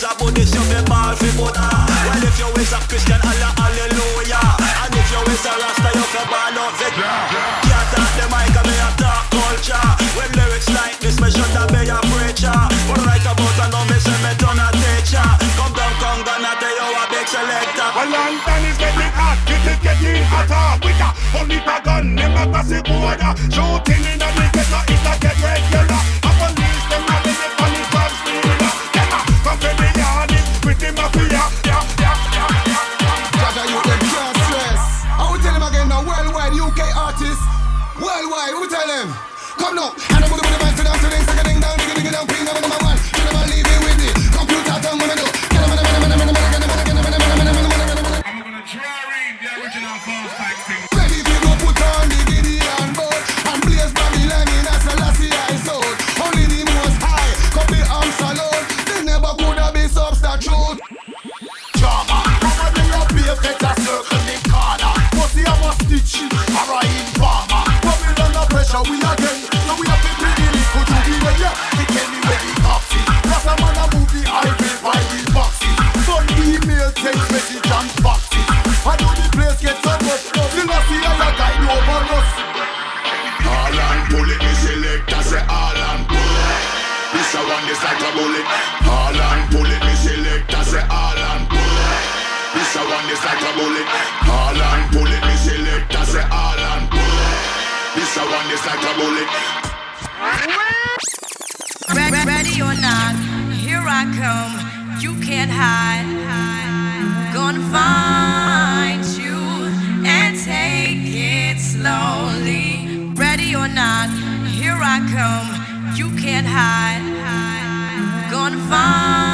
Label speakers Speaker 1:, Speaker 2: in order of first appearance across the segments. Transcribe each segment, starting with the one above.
Speaker 1: is a Buddhist, you be born for Buddha. Well, if you is a Christian, Allah, hallelujah. And if you is a Rasta, you be born out it. Can't talk the mic, me a talk culture. With lyrics like this, me should have be a preacher. But right about I know me say me done a teacher. Come down, come down, I tell you a big selector.
Speaker 2: Well, London is getting hot, it is getting hotter. With a only gun, never pass the border. Shooting in the
Speaker 3: up. on
Speaker 4: this like a bullet. And pull it, me select, I say all and pull it. This a one this like a bullet.
Speaker 5: Ready, ready or not, here I come. You can't hide. Gonna find you and take it slowly. Ready or not, here I come. You can't hide. Gonna find.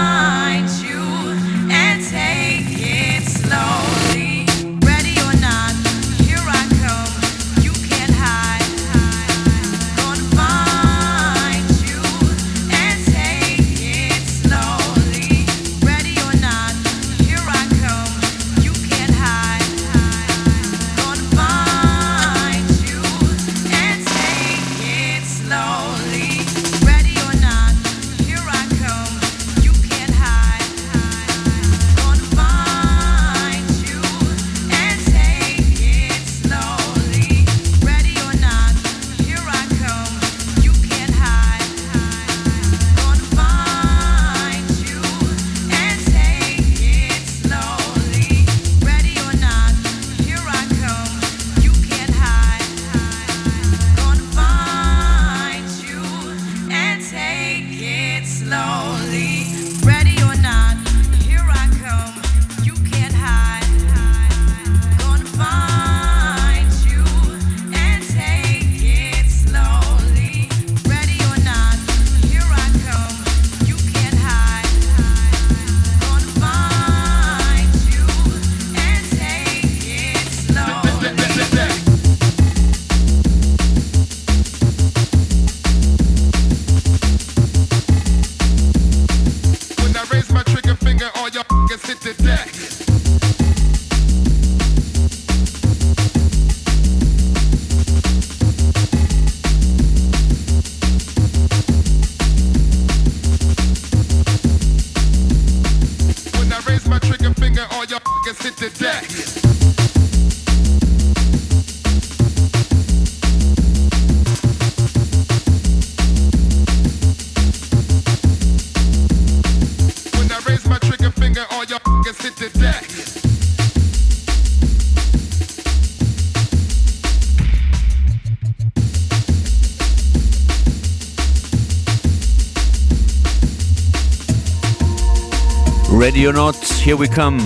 Speaker 5: Or not, here
Speaker 6: we come.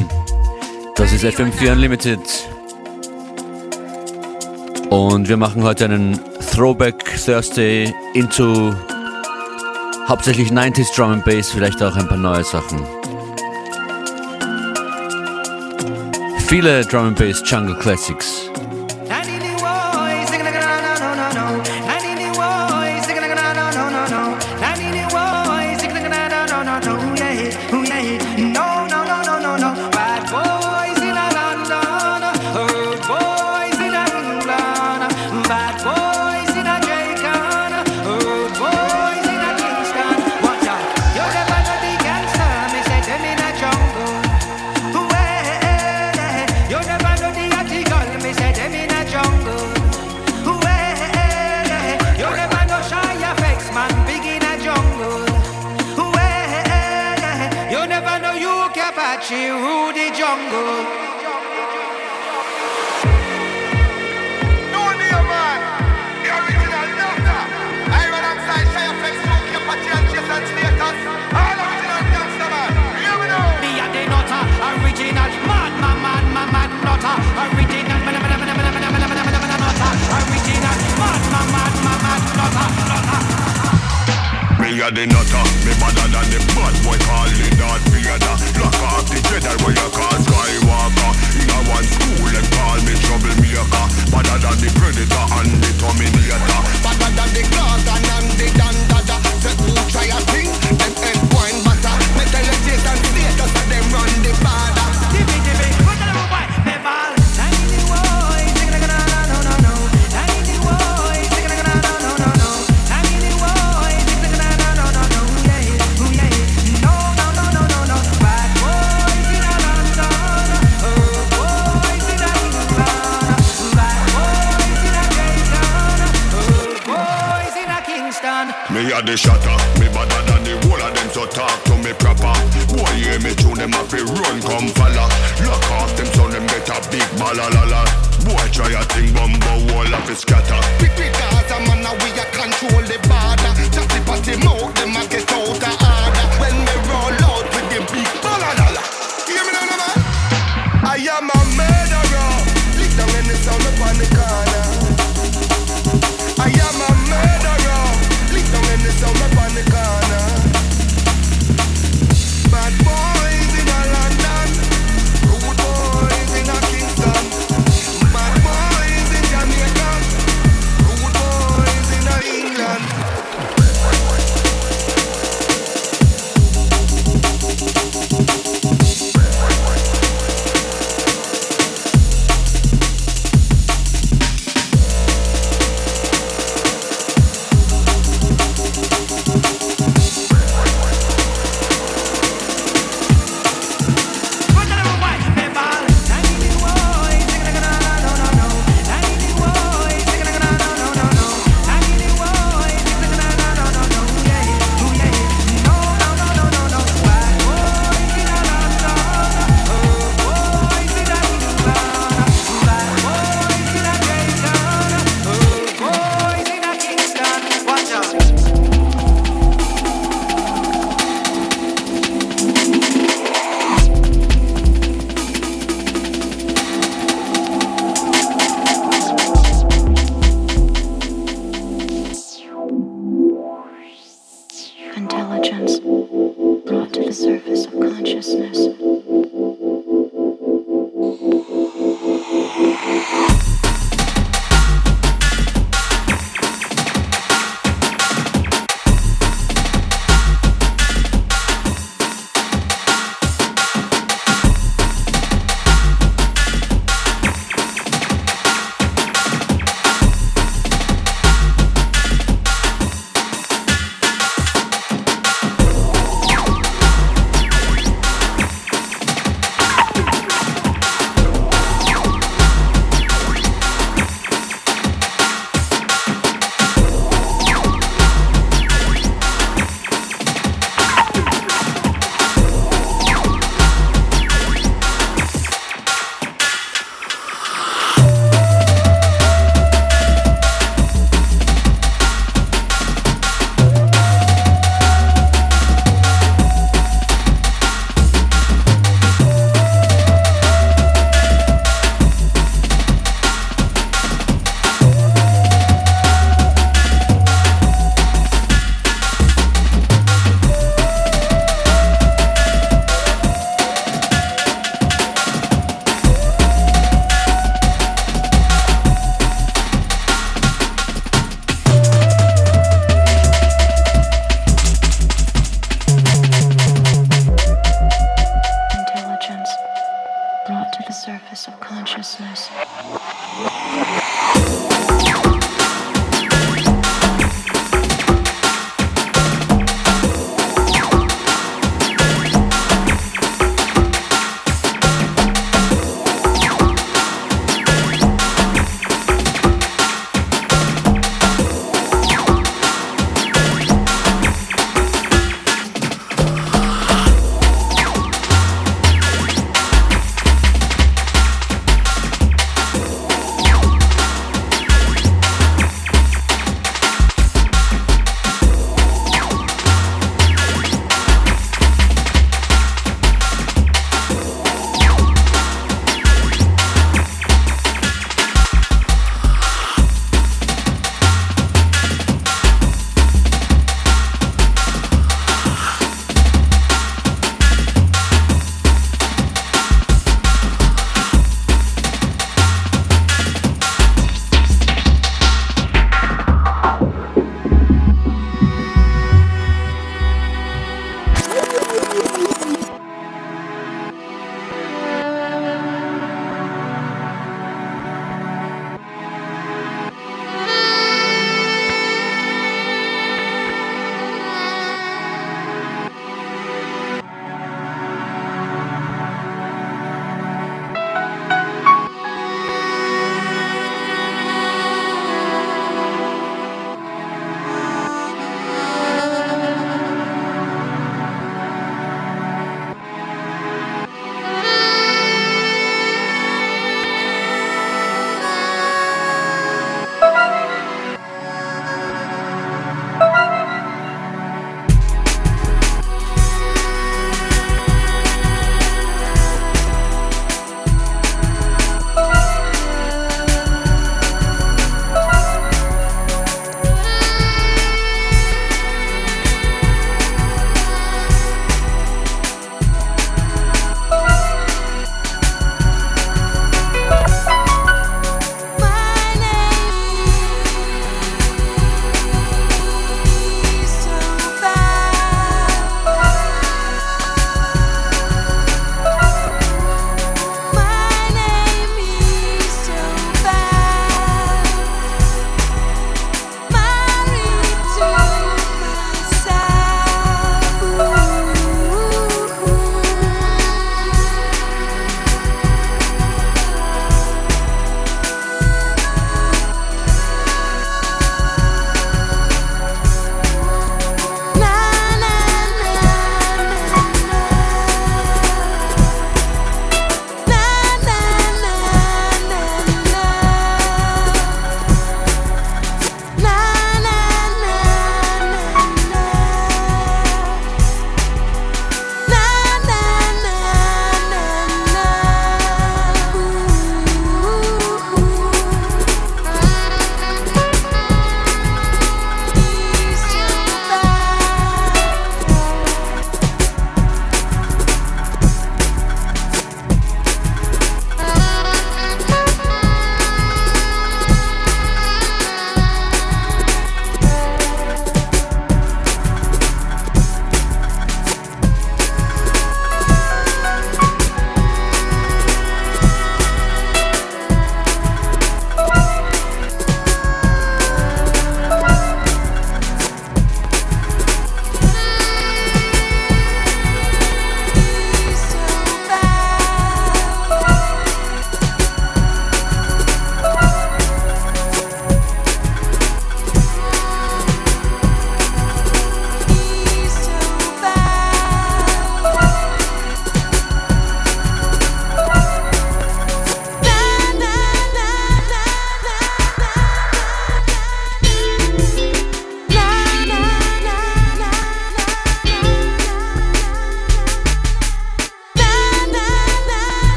Speaker 6: Das ist FM4 Unlimited. Und wir machen heute einen Throwback Thursday into hauptsächlich 90s Drum and Bass, vielleicht auch ein paar neue Sachen. Viele Drum and Bass Jungle Classics.
Speaker 4: Me a the nutter, me better than the bad boy calling Darth Vader Lock off the Jedi where you call Skywalker. In a one school and call me troublemaker. Better than the Predator and the Terminator. Better than the Gorgon and the Dandada. Say who try a thing, them end wine butter Me tell you Jason status and them run the border
Speaker 7: a
Speaker 4: the shatter, me better than the whole of them so talk to me proper. Boy hear me tune them up run come follow Lock off them so them get a big balalala Boy try a thing bumbo wall of it scatter. Pick, Big big Gaza man we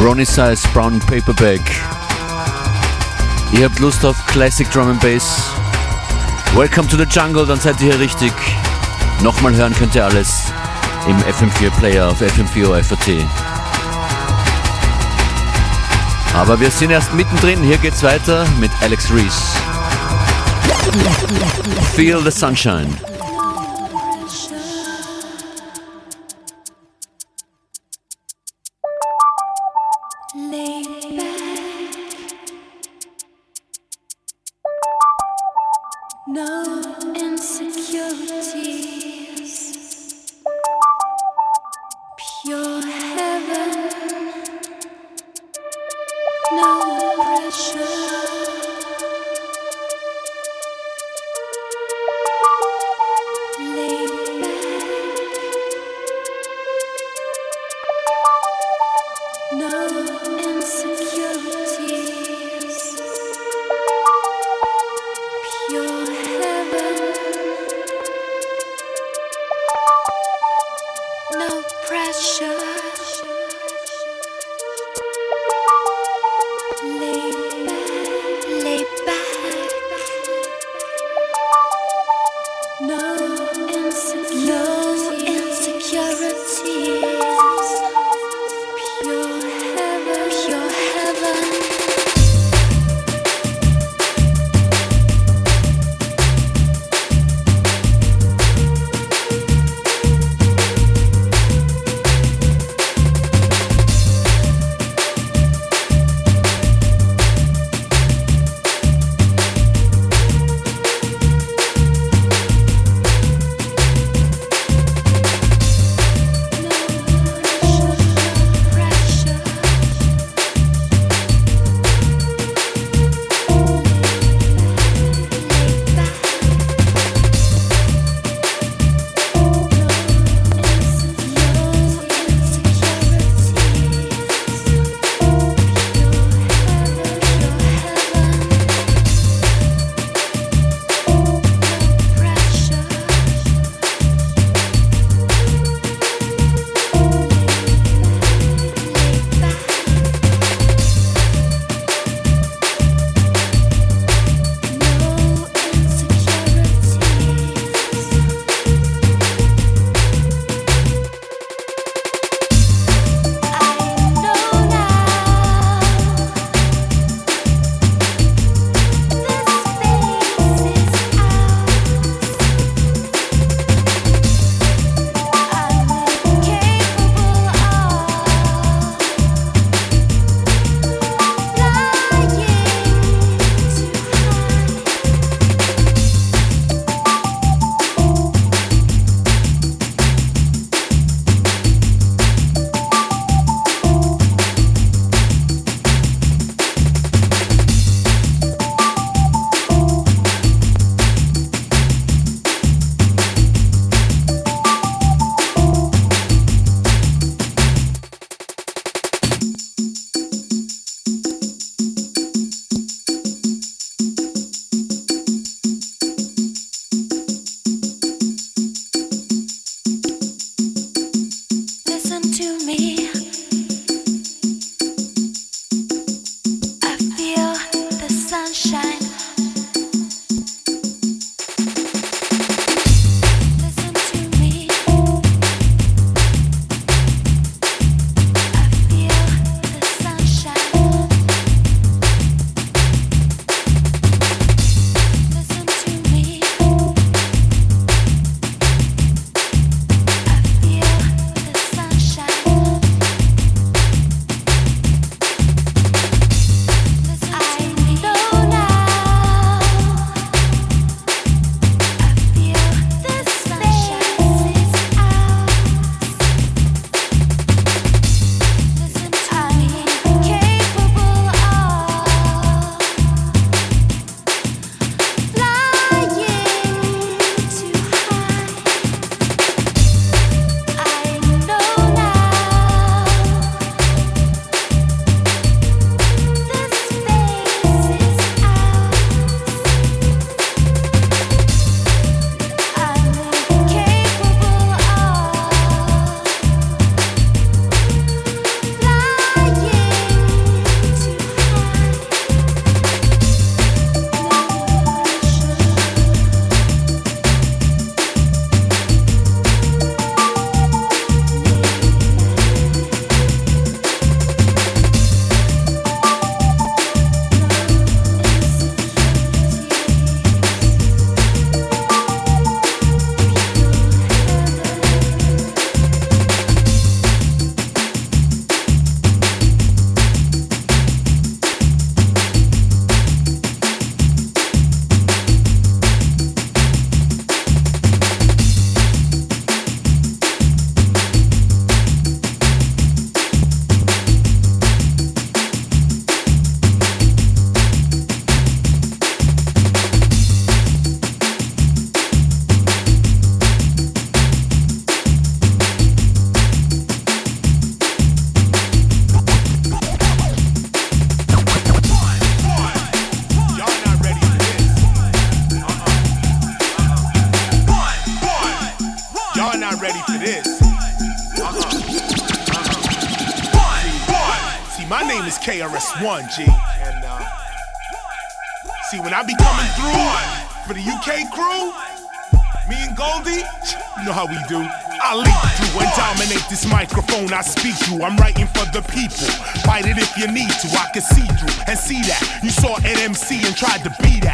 Speaker 8: Ronnie Size Brown Paperback. Ihr habt Lust auf Classic Drum and Bass? Welcome to the Jungle, dann seid ihr hier richtig. Nochmal hören könnt ihr alles im FM4 Player auf FM4 FAT. Aber wir sind erst mittendrin, hier geht's weiter mit Alex Reese. Feel the Sunshine.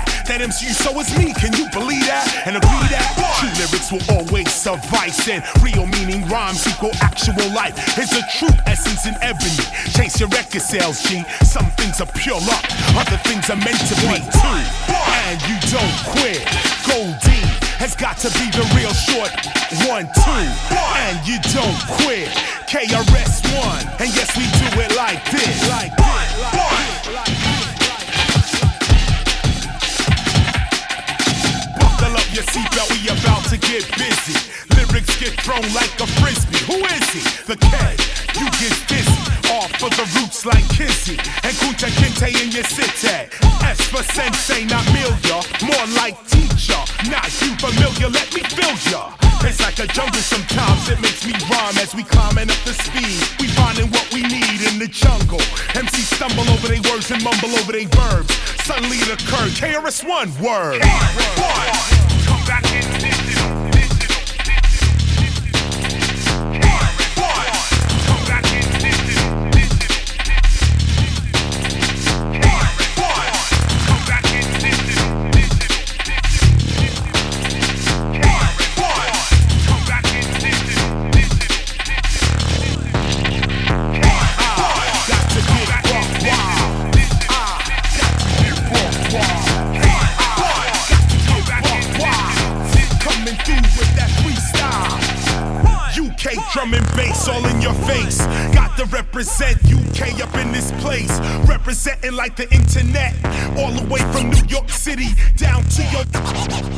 Speaker 9: That. That MC, so is me. Can you believe that? And agree that? True lyrics will always suffice. And real meaning rhymes equal actual life. It's a true essence in ebony. Chase your record sales, G. Some things are pure luck. Other things are meant to be too. And you don't quit. Gold Goldie has got to be the real short one, two, and you don't quit. KRS One, and yes, we do it like this, like this, like this, your seatbelt, we about to get busy. Lyrics get thrown like a frisbee. Who is he? The K. You get dizzy. Off for the roots like Kizzy and Kunta Kinte in your city. S for sensei, not Milia, more like teacher. Not you familiar, let me build ya. It's like a jungle sometimes, it makes me rhyme as we climbing up the speed. We finding what we need in the jungle. MC stumble over their words and mumble over their verbs. Suddenly it occurred, KRS1 word.
Speaker 10: Come back in
Speaker 9: Coming all in your face. Represent UK up in this place. Representing like the internet. All the way from New York City down to your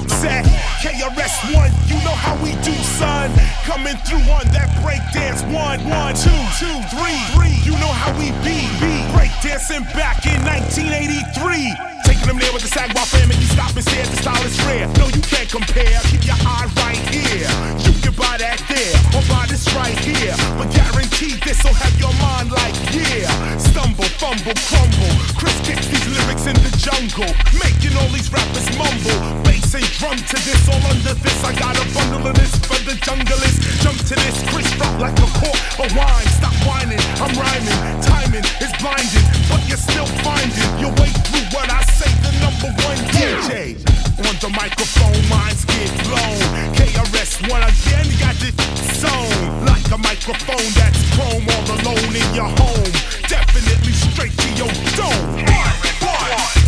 Speaker 9: set. KRS1, you know how we do, son. Coming through on that breakdance. One, one, two, two, three, three. You know how we be. Breakdancing back in 1983. Taking them there with the Sagwa fam and you stop and stare. The style is rare. No, you can't compare. Keep your eye right here. You can buy that there or buy this right here. But guaranteed this'll have your mind like yeah. Stumble, fumble, crumble. Chris kicks these lyrics in the jungle, making all these rappers mumble. Bass and drum to this, all under this. I got a bundle of this for the junglist. Jump to this, Chris drop like a cork of wine. Stop whining, I'm rhyming. Timing is blinding, but you're still finding your way through what I say. The number one DJ on the microphone, minds get blown. KRS1 again, got this zone like a microphone that's chrome all alone in your home. Definitely straight to your dome.
Speaker 10: Come back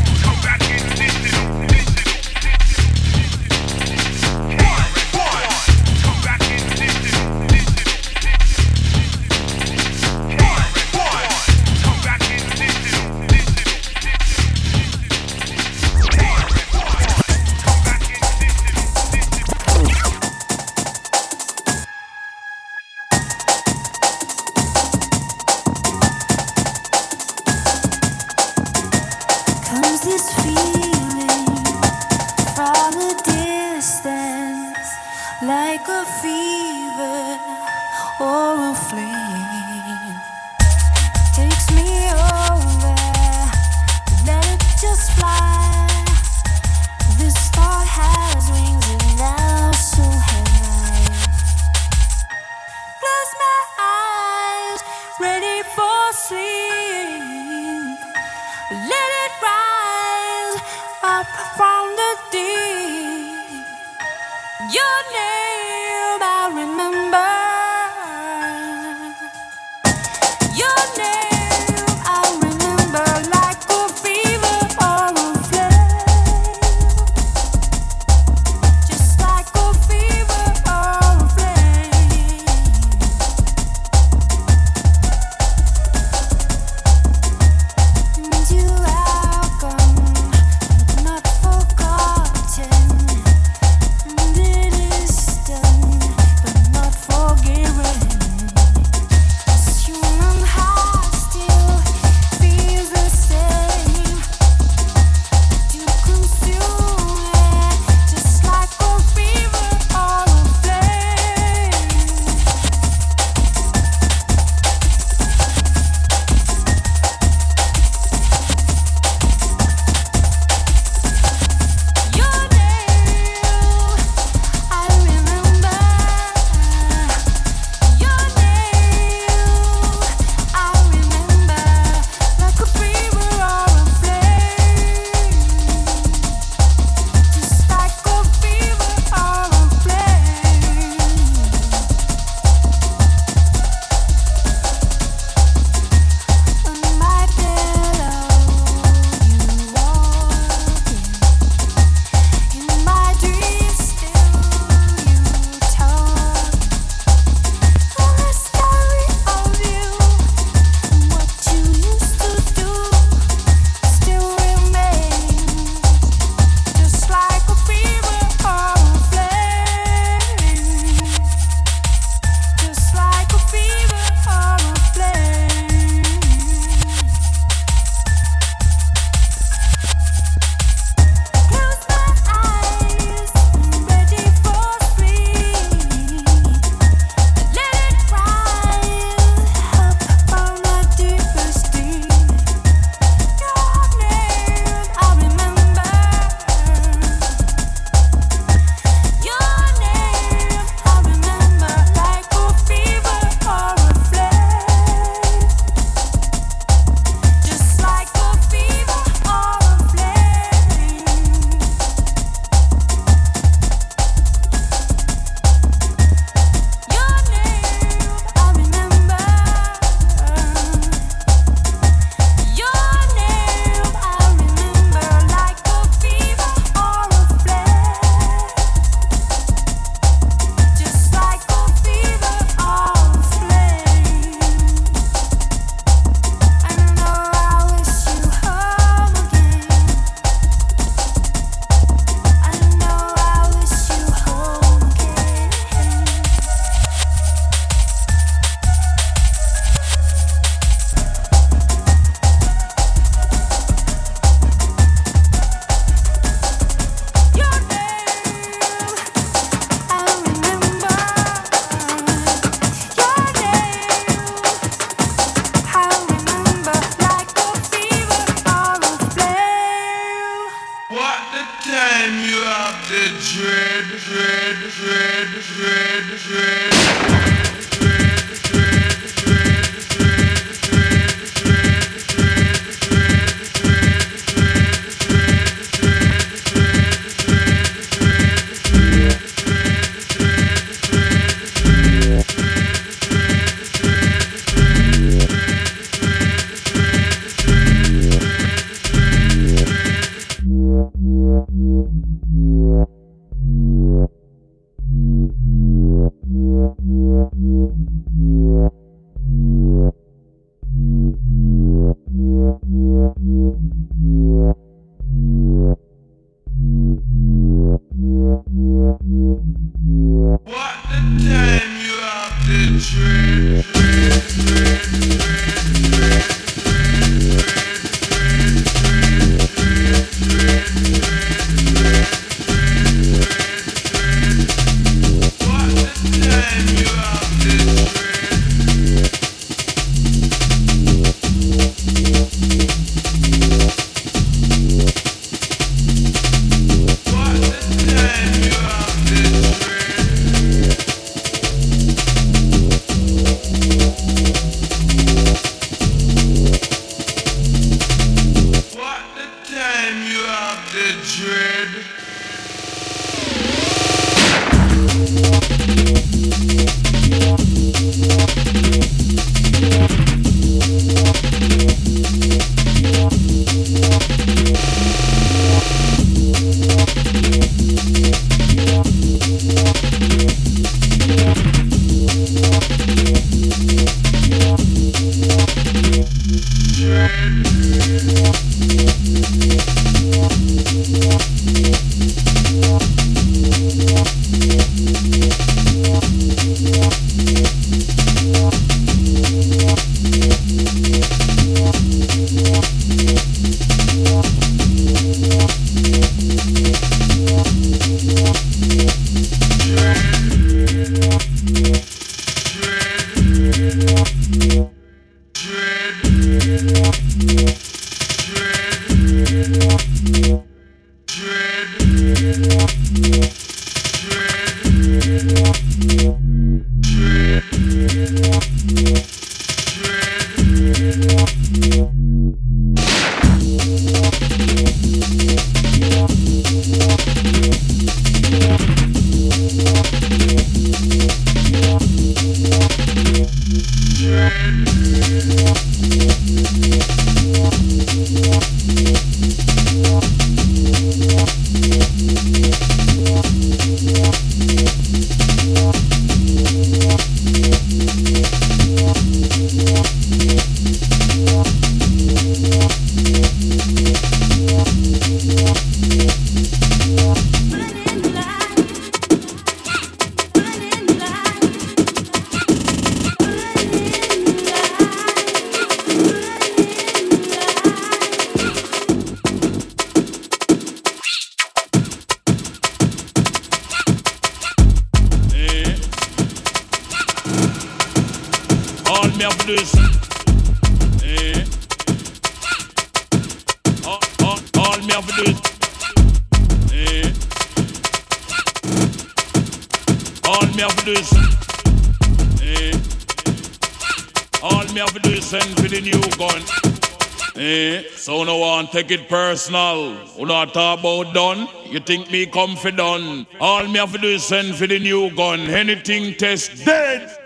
Speaker 11: take it personal. You not talk about done. You think me comfy done. All me have to do is send for the new gun. Anything test dead.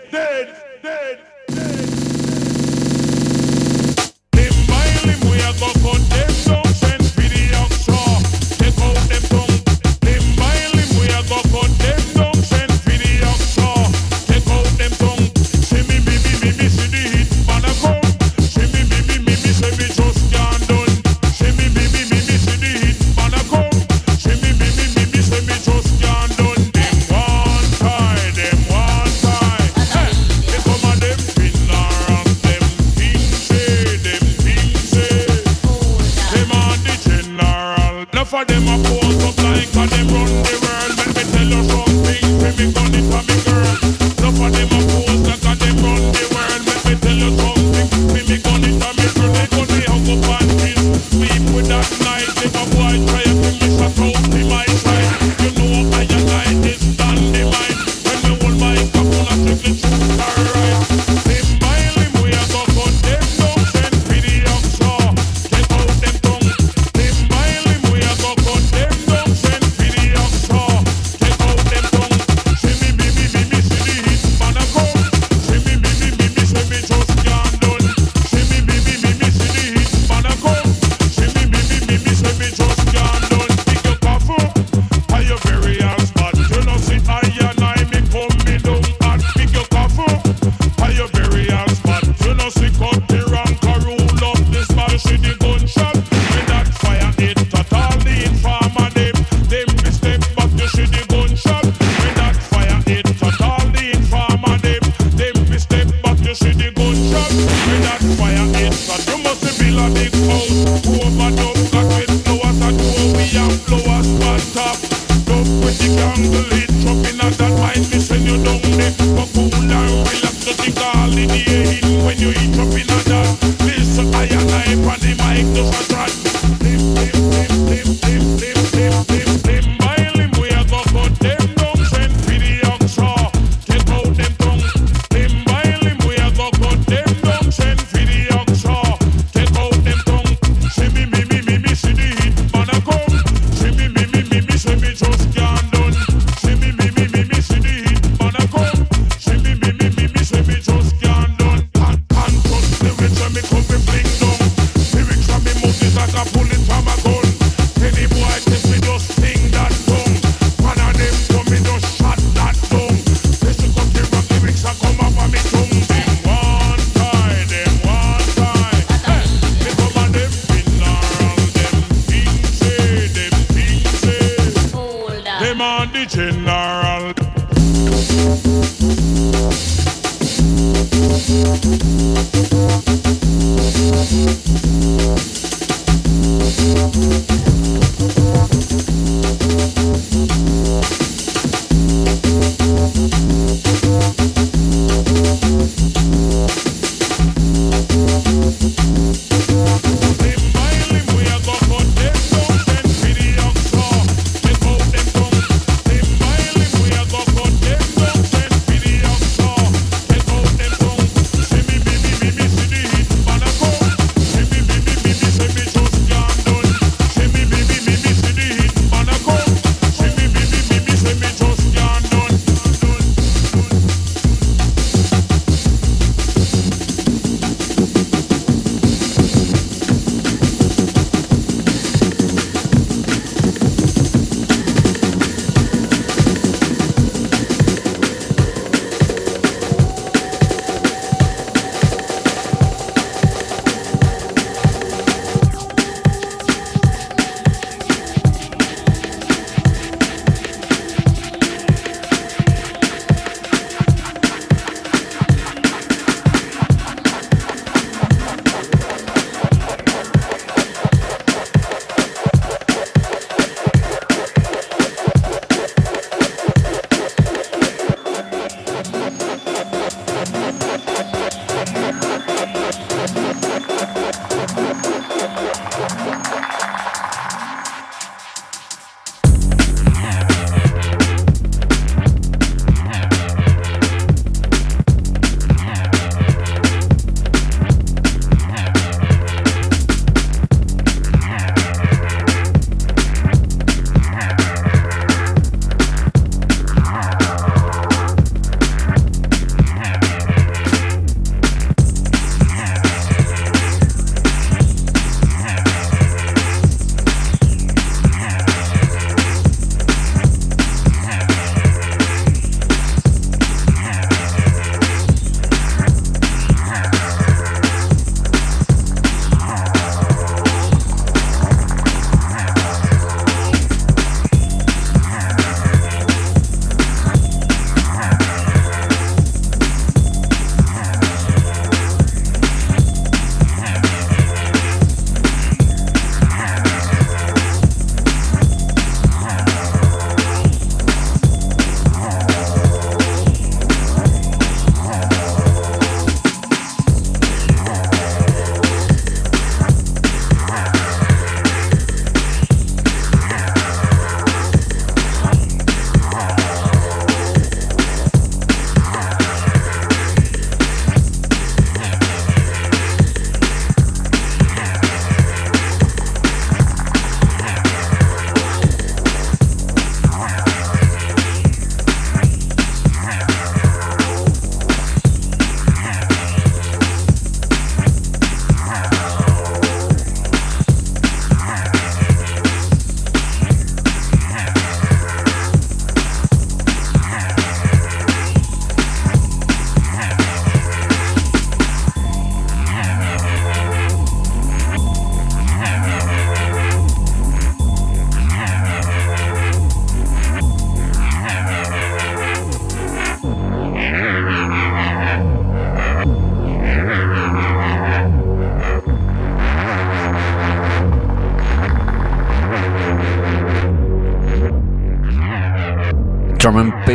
Speaker 11: for them a
Speaker 12: poor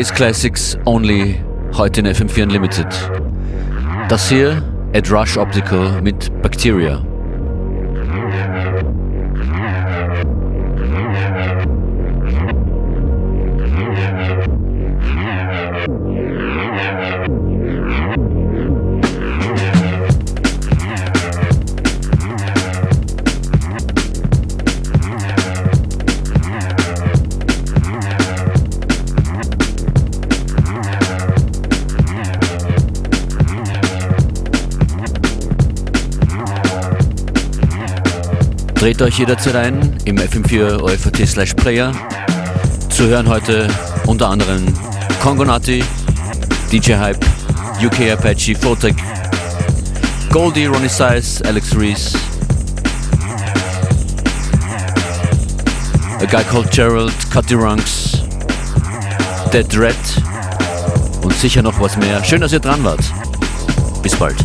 Speaker 12: Bass Classics Only, heute in FM4 Unlimited. Das hier, Ed Rush Optical mit Bacteria. Dreht euch jederzeit ein im FM4 OFAT slash Player. Zu hören heute unter anderem Congonati, DJ Hype, UK Apache, Photec, Goldie, Ronnie Size, Alex Reese, a guy called Gerald, Cutty Runks, Dead Red und sicher noch was mehr. Schön, dass ihr dran wart. Bis bald.